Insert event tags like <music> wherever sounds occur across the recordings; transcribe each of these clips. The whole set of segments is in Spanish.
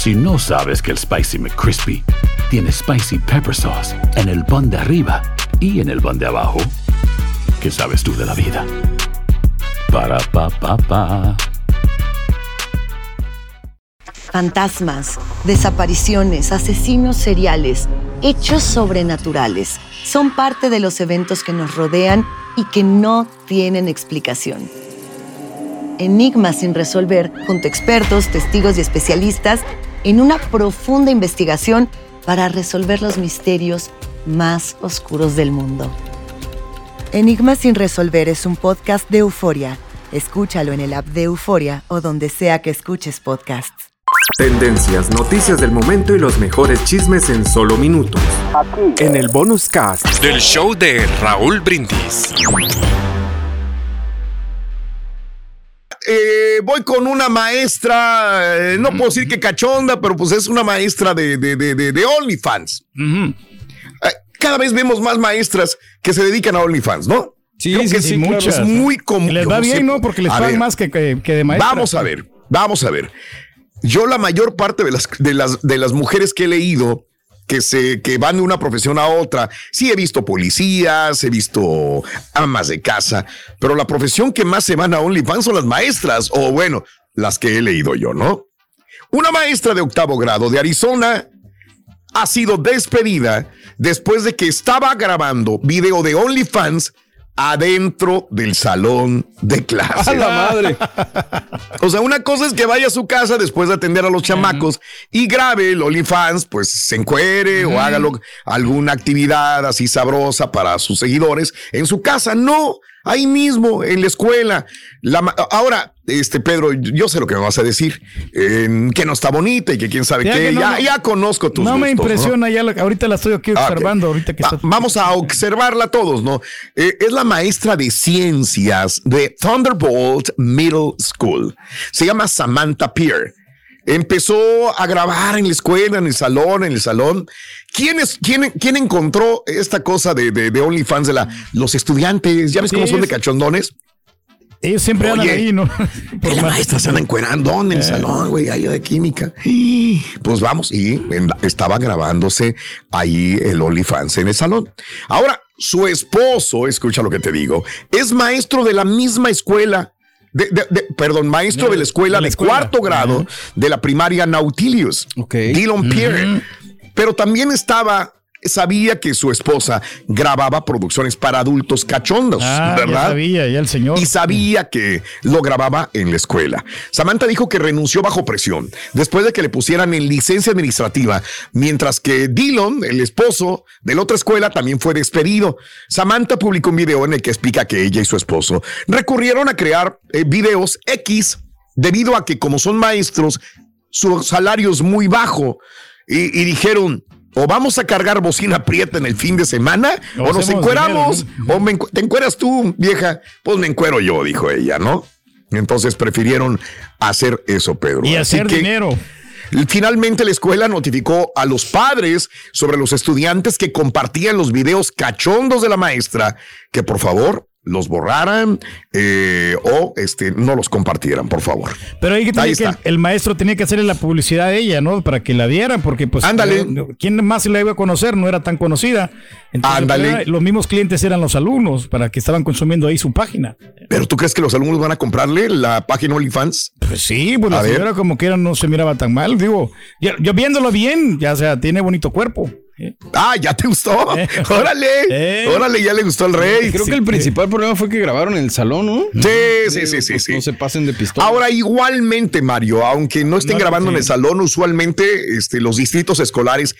Si no sabes que el Spicy McCrispy tiene Spicy Pepper Sauce en el pan de arriba y en el pan de abajo, ¿qué sabes tú de la vida? Para, pa, pa, pa. Fantasmas, desapariciones, asesinos seriales, hechos sobrenaturales son parte de los eventos que nos rodean y que no tienen explicación. Enigmas sin resolver junto a expertos, testigos y especialistas en una profunda investigación para resolver los misterios más oscuros del mundo. Enigmas sin resolver es un podcast de euforia. Escúchalo en el app de Euforia o donde sea que escuches podcasts. Tendencias, noticias del momento y los mejores chismes en solo minutos. En el bonus cast del show de Raúl Brindis. Eh, voy con una maestra, eh, no puedo decir que cachonda, pero pues es una maestra de, de, de, de OnlyFans. Eh, cada vez vemos más maestras que se dedican a OnlyFans, ¿no? Sí, Creo sí, que sí, muchas. Es muy común. Les va bien, ¿no? Porque les pagan más que, que, que de maestra. Vamos a ver, vamos a ver. Yo la mayor parte de las, de las, de las mujeres que he leído que, se, que van de una profesión a otra, sí he visto policías, he visto amas de casa, pero la profesión que más se van a OnlyFans son las maestras, o bueno, las que he leído yo, ¿no? Una maestra de octavo grado de Arizona ha sido despedida después de que estaba grabando video de OnlyFans adentro del salón de clase. <laughs> ¡A la madre! O sea, una cosa es que vaya a su casa después de atender a los chamacos y grabe el OnlyFans, pues se encuere o haga alguna actividad así sabrosa para sus seguidores en su casa. No, ahí mismo, en la escuela. La ahora, este Pedro, yo sé lo que me vas a decir, eh, que no está bonita y que quién sabe Ya qué. no, ya, ya conozco tus No me impresiona, ya ahorita la estoy aquí Ah, observando, ahorita que Va- está... Vamos a observarla todos, ¿no? Eh, es la maestra de ciencias de Thunderbolt Middle School. Se llama Samantha Peer. Empezó a grabar en la escuela, en el salón, en el salón. ¿Quién, es, quién, quién encontró esta cosa de, de, de OnlyFans de la, los estudiantes? ¿Ya ves Sí, cómo son de es- cachondones? Ellos siempre andan Oye, ahí, ¿no? <laughs> Que la maestra se anda encuerando en el Eh. salón, güey, ahí de química. <gasps> Pues vamos, y en- estaba grabándose ahí el OnlyFans en el salón. Ahora, su esposo, escucha lo que te digo, es maestro de la misma escuela. De- de- de- perdón, maestro de, la escuela de de, la escuela. cuarto grado de la primaria Nautilus, Ok. Dylan Pierre. Pero también estaba, sabía que su esposa grababa producciones para adultos cachondos, Ah, ya ¿verdad? sabía, ya el señor. y sabía que lo grababa en la escuela. Samantha dijo que renunció bajo presión después de que le pusieran en licencia administrativa, mientras que Dillon, el esposo de la otra escuela, también fue despedido. Samantha publicó un video en el que explica que ella y su esposo recurrieron a crear eh, videos X debido a que como son maestros, su salario es muy bajo y, y dijeron... O vamos a cargar bocina prieta en el fin de semana, O o, nos encueramos, dinero, o me encu- te encueras tú, vieja. Pues me encuero yo, dijo ella, ¿no? Entonces prefirieron hacer eso, Pedro. Y Así hacer que, dinero. Finalmente la escuela notificó a los padres sobre los estudiantes que compartían los videos cachondos de la maestra que por favor los borraran eh, o este, no los compartieran, por favor. Pero ahí, que Ahí que el, está. el maestro tenía que hacerle la publicidad a ella, ¿no? Para que la vieran, porque pues... Ándale. no- ¿Quién más la iba a conocer? No era tan conocida. Entonces, Ándale. los mismos clientes eran los alumnos, para que estaban consumiendo ahí su página. Pero tú crees que los alumnos van a comprarle la página OnlyFans? Pues sí, pues la A ver. señora como que era no se miraba tan mal. Digo, yo, yo viéndolo bien, ya sea, tiene bonito cuerpo. ¿eh? Ah, ya te gustó. <laughs> Eh. Órale, Eh. órale, ya le gustó al rey. Creo que el principal problema fue que grabaron en el salón, ¿no? Sí, sí, sí, sí, Pues sí. No se pasen de pistola. Ahora, igualmente, Mario, aunque no estén No, grabando en el salón, usualmente este, los distritos escolares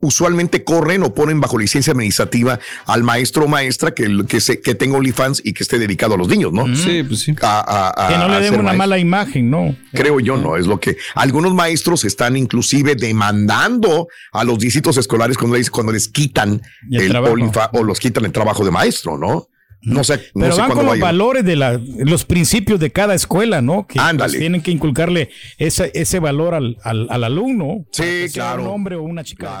usualmente corren o ponen bajo licencia administrativa al maestro o maestra que, que, se, que tenga OnlyFans y que esté dedicado a los niños, ¿no? Sí, pues sí. A- a- a- Que no le den una maestro. mala imagen, ¿no? Creo yo, no, es lo que algunos maestros están inclusive demandando a los distritos escolares cuando les, cuando les quitan Y el el. OnlyFans o los quitan el trabajo de maestro, ¿no? No sé, no Pero sé van con los valores de la, los principios de cada escuela, ¿no? Que Ándale. pues, tienen que inculcarle ese, ese valor al, al, al alumno. Sí, sea claro. Un hombre o una chica.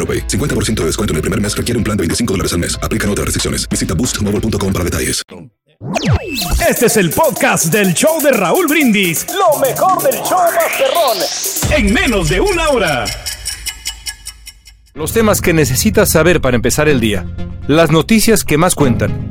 AroPay. 50% de descuento en el primer mes requiere un plan de 25 dólares al mes. Aplican otras restricciones. Visita boostmobile.com para detalles. Este es el podcast del show de Raúl Brindis. Lo mejor del show Masterrón. En menos de una hora. Los temas que necesitas saber para empezar el día. Las noticias que más cuentan.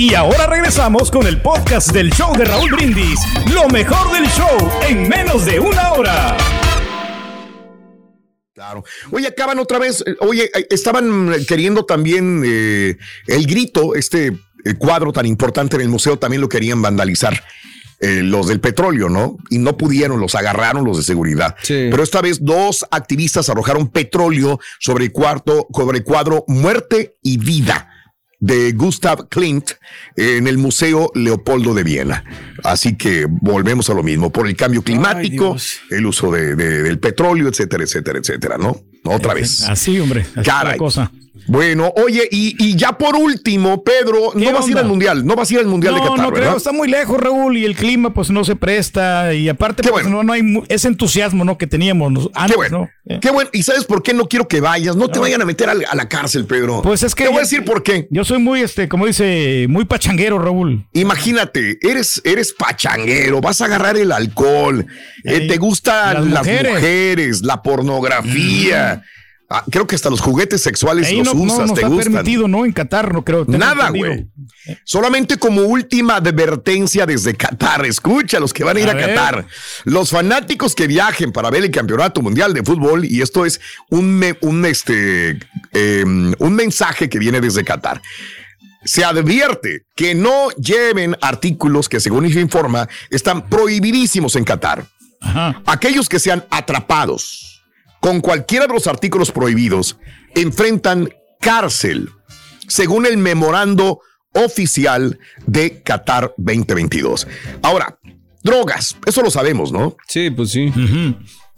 Y ahora regresamos con el podcast del show de Raúl Brindis. Lo mejor del show en menos de una hora. Claro. Oye, acaban otra vez. eh, Oye, eh, estaban queriendo también eh, el grito, este cuadro tan importante en el museo, también lo querían vandalizar. eh, los del petróleo, ¿no? Y no pudieron, los agarraron los de seguridad. Pero esta vez dos activistas arrojaron petróleo sobre el, cuarto, sobre el cuadro Muerte y Vida de Gustav Klimt en el Museo Leopoldo de Viena. Así que volvemos a lo mismo, por el cambio climático, el uso de- de- del petróleo, etcétera, etcétera, etcétera, ¿no? Otra vez. Así, hombre. Así Caray. cosa. Bueno, oye, y, y ya por último, Pedro, no vas a ir al Mundial, no vas a ir al Mundial de No, Qatar, no ¿verdad? creo, está muy lejos, Raúl, y el clima pues no se presta, y aparte pues, no, no hay ese entusiasmo ¿no? que teníamos antes, Qué bueno, ¿no? qué bueno. ¿Y sabes por qué no quiero que vayas? No te vayan a meter a la cárcel, Pedro. Pues es que Te voy a decir por qué. Yo soy muy, este, como dice, muy pachanguero, Raúl. Imagínate, eres, eres pachanguero, vas a agarrar el alcohol, eh, te gustan las las mujeres, mujeres. la pornografía. Ah, creo que hasta los juguetes sexuales Ahí los no, no usas, nos te ha gustan. permitido, ¿no? En Qatar, no creo. Nada, güey. Solamente como última advertencia desde Qatar. Escucha los que van a ir A a. Qatar. Los fanáticos que viajen para ver el campeonato mundial de fútbol, y esto es un, un, este, eh, un mensaje que viene desde Qatar. Se advierte que no lleven artículos que, según se informa, están prohibidísimos en Qatar. Aquellos que sean atrapados con cualquiera de los artículos prohibidos enfrentan cárcel, según el memorando oficial de Qatar 2022. Ahora, drogas, eso lo sabemos, ¿no? Sí, pues sí.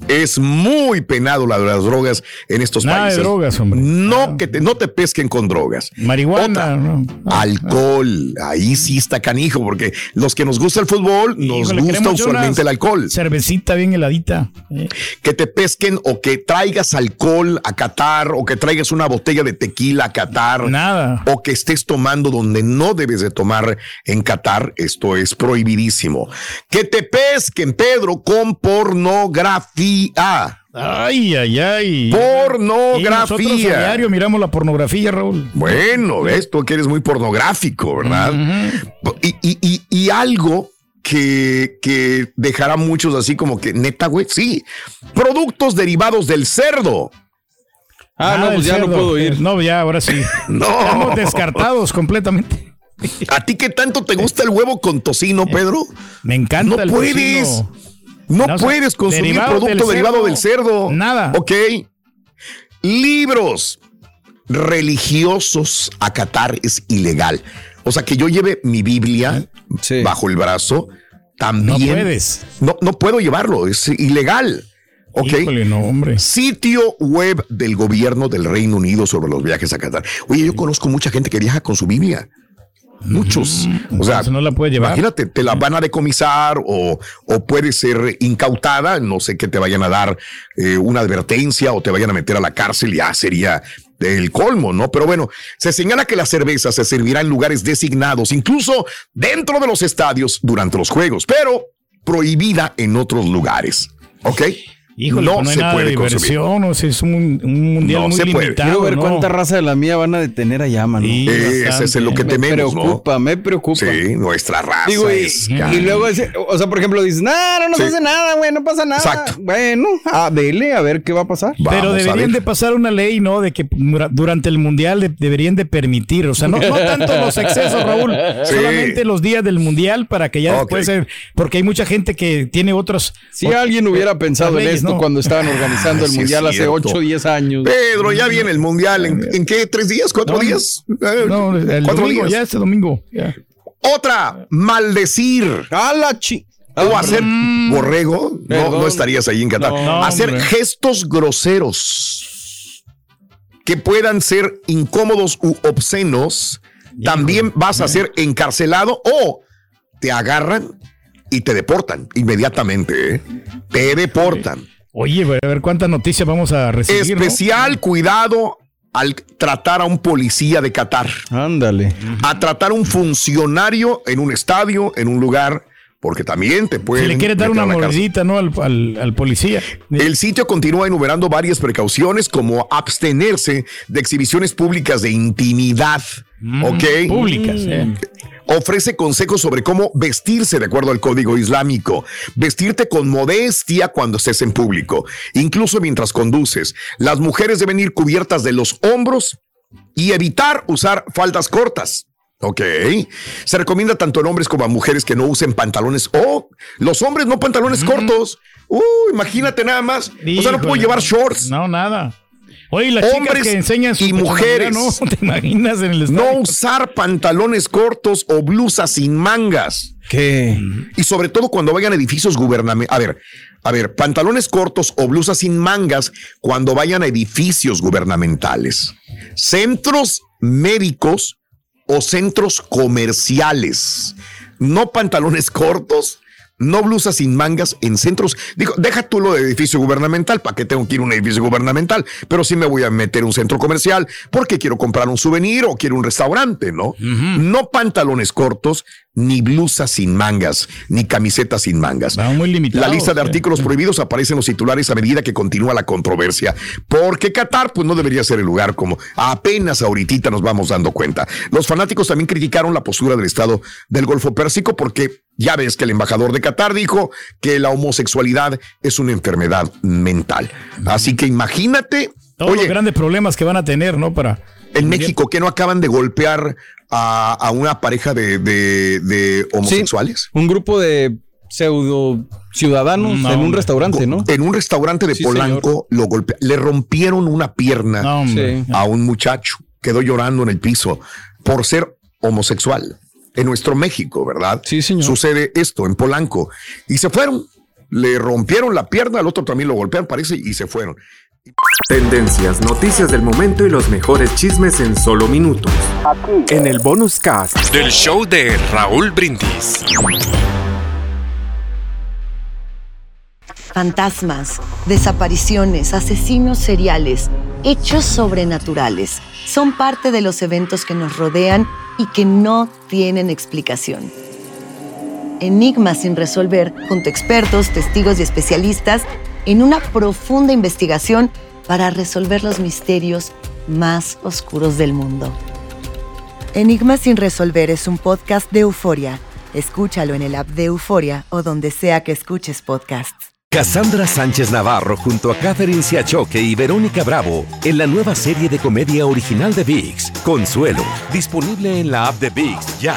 Es muy penado la de las drogas en estos Nada de países. drogas, hombre. No que te, no te pesquen con drogas. Marihuana, ¿no? Alcohol, ahí sí está canijo, porque los que nos gusta el fútbol, nos Híjole, gusta usualmente el alcohol. Cervecita bien heladita. eh. Que te pesquen o que traigas alcohol a Qatar o que traigas una botella de tequila a Qatar. Nada. O que estés tomando donde no debes de tomar en Qatar. Esto es prohibidísimo. Que te pesquen, Pedro, con pornografía. Ay, ay, ay. Pornografía. Y nosotros a diario miramos la pornografía, Raúl. Bueno, ves tú que eres muy pornográfico, ¿verdad? y, y- y- y algo que, que dejará a muchos así como que, neta, güey, sí. Productos derivados del cerdo. Ah, no, el pues ya no puedo ir. No, ya, ahora sí. <laughs> No. Estamos descartados completamente. ¿A ti qué tanto te gusta el huevo con tocino, Pedro? Me encanta No el puedes. tocino. No, puedes consumir derivado producto del derivado cerdo, del cerdo. nada. Ok. Libros religiosos a Qatar es ilegal. O sea, que yo lleve mi Biblia bajo el brazo, también. No puedes. No, no puedo llevarlo, es ilegal. Ok. Híjole, no, hombre. Sitio web del gobierno del Reino Unido sobre los viajes a Qatar. Oye, yo conozco mucha gente que viaja con su Biblia. Muchos. O sea, no la puedes llevar. imagínate, te la van a decomisar o, o puede ser incautada. No sé que te vayan a dar eh, una advertencia o te vayan a meter a la cárcel. Ya sería el colmo, ¿no? Pero bueno, se señala que la cerveza se servirá en lugares designados, incluso dentro de los estadios durante los juegos, pero prohibida en otros lugares. ¿Ok? Híjole, no, pues no hay se nada de puede consumir. diversión, o sea, es un, un mundial No muy se puede. limitado. Quiero ver ¿no? cuánta raza de la mía van a detener allá, mano. Sí, Eh, ese es lo que Me tememos, ¿no? preocupa, me preocupa. Sí, nuestra raza Digo, y, es... y luego, ese- o sea, por ejemplo, dices, no, no nos Sí. hace nada, güey, no pasa nada. Exacto. Bueno, a dele, a ver qué va a pasar. Pero Vamos deberían de pasar una ley, ¿no? De que dura- durante el mundial de- deberían de permitir, o sea, no, no tanto los excesos, Raúl, <laughs> Sí. solamente los días del mundial para que ya Ok. después, porque hay mucha gente que tiene otros. Si alguien hubiera pensado en esto cuando estaban organizando Ah, el sí es mundial hace cierto. 8 o 10 años. Pedro, ya viene el mundial. ¿En, en qué? ¿Tres días? ¿Cuatro No, días? Eh, No, el ¿Cuatro domingo, días? ya este domingo. ya. Otra, maldecir. ¡A la chi! O hacer borrego. No, estarías ahí en Qatar. No, hacer hombre. gestos groseros que puedan ser incómodos u obscenos. También vas a ser encarcelado o te agarran y te deportan inmediatamente. ¿eh? Te deportan. Oye, a ver cuántas noticias vamos a recibir. ¿no? Especial cuidado al tratar a un policía de Qatar. Ándale. a tratar a un funcionario en un estadio, en un lugar, porque también te pueden. Si le quieres dar una mordidita, ¿no? Al, al- al policía. El sitio continúa enumerando varias precauciones como abstenerse de exhibiciones públicas de intimidad. ¿Ok? Mm, Públicas, eh. Ofrece consejos sobre cómo vestirse de acuerdo al código islámico. Vestirte con modestia cuando estés en público, incluso mientras conduces. Las mujeres deben ir cubiertas de los hombros y evitar usar faldas cortas. Ok. Se recomienda tanto en hombres como a mujeres que no usen pantalones o los hombres no pantalones cortos. Uh, imagínate nada más. o sea, no puedo llevar shorts. No, nada. Oye, las chicas Hombres que enseñan su y mujeres. ¿no? <laughs> ¿Te imaginas en el No usar pantalones cortos o blusas sin mangas. ¿Qué? Y sobre todo cuando vayan a edificios gubernamentales. A ver, a ver, pantalones cortos o blusas sin mangas cuando vayan a edificios gubernamentales, centros médicos o centros comerciales. No pantalones <laughs> cortos, no blusas sin mangas en centros. Digo, deja tú lo de edificio gubernamental, ¿para qué tengo que ir a un edificio gubernamental? Pero sí me voy a meter a un centro comercial porque quiero comprar un souvenir o quiero un restaurante, ¿no? No pantalones cortos, ni blusas sin mangas, ni camisetas sin mangas. Va muy limitado. La lista de sí. artículos prohibidos aparece en los titulares a medida que continúa la controversia. Porque Qatar, pues no debería ser el lugar como apenas ahorita nos vamos dando cuenta. Los fanáticos también criticaron la postura del Estado del Golfo Pérsico porque ya ves que el embajador de Qatar dijo que la homosexualidad es una enfermedad mental. Así que imagínate, Todos oye, los grandes problemas que van a tener, ¿no? Para. En México, que no acaban de golpear a, a una pareja de, de- de homosexuales? Un grupo de pseudo ciudadanos No, en un hombre. restaurante, ¿no? En un restaurante de Sí, Polanco lo golpea, le rompieron una pierna No. Sí. a un muchacho, quedó llorando en el piso por ser homosexual. En nuestro México, ¿verdad? Sí, señor. Sucede esto en Polanco y se fueron. Le rompieron la pierna, al otro también lo golpearon, parece, y se fueron. Tendencias, noticias del momento y los mejores chismes en solo minutos. En el bonus cast. Del show de Raúl Brindis. Fantasmas, desapariciones, asesinos seriales, hechos sobrenaturales son parte de los eventos que nos rodean y que no tienen explicación. Enigmas sin resolver junto a expertos, testigos y especialistas en una profunda investigación para resolver los misterios más oscuros del mundo. Enigmas sin resolver es un podcast de euforia. Escúchalo en el app de Euforia o donde sea que escuches podcasts. Cassandra Sánchez Navarro junto a Catherine Siachoque y Verónica Bravo en la nueva serie de comedia original de VIX, Consuelo, disponible en la app de VIX ya.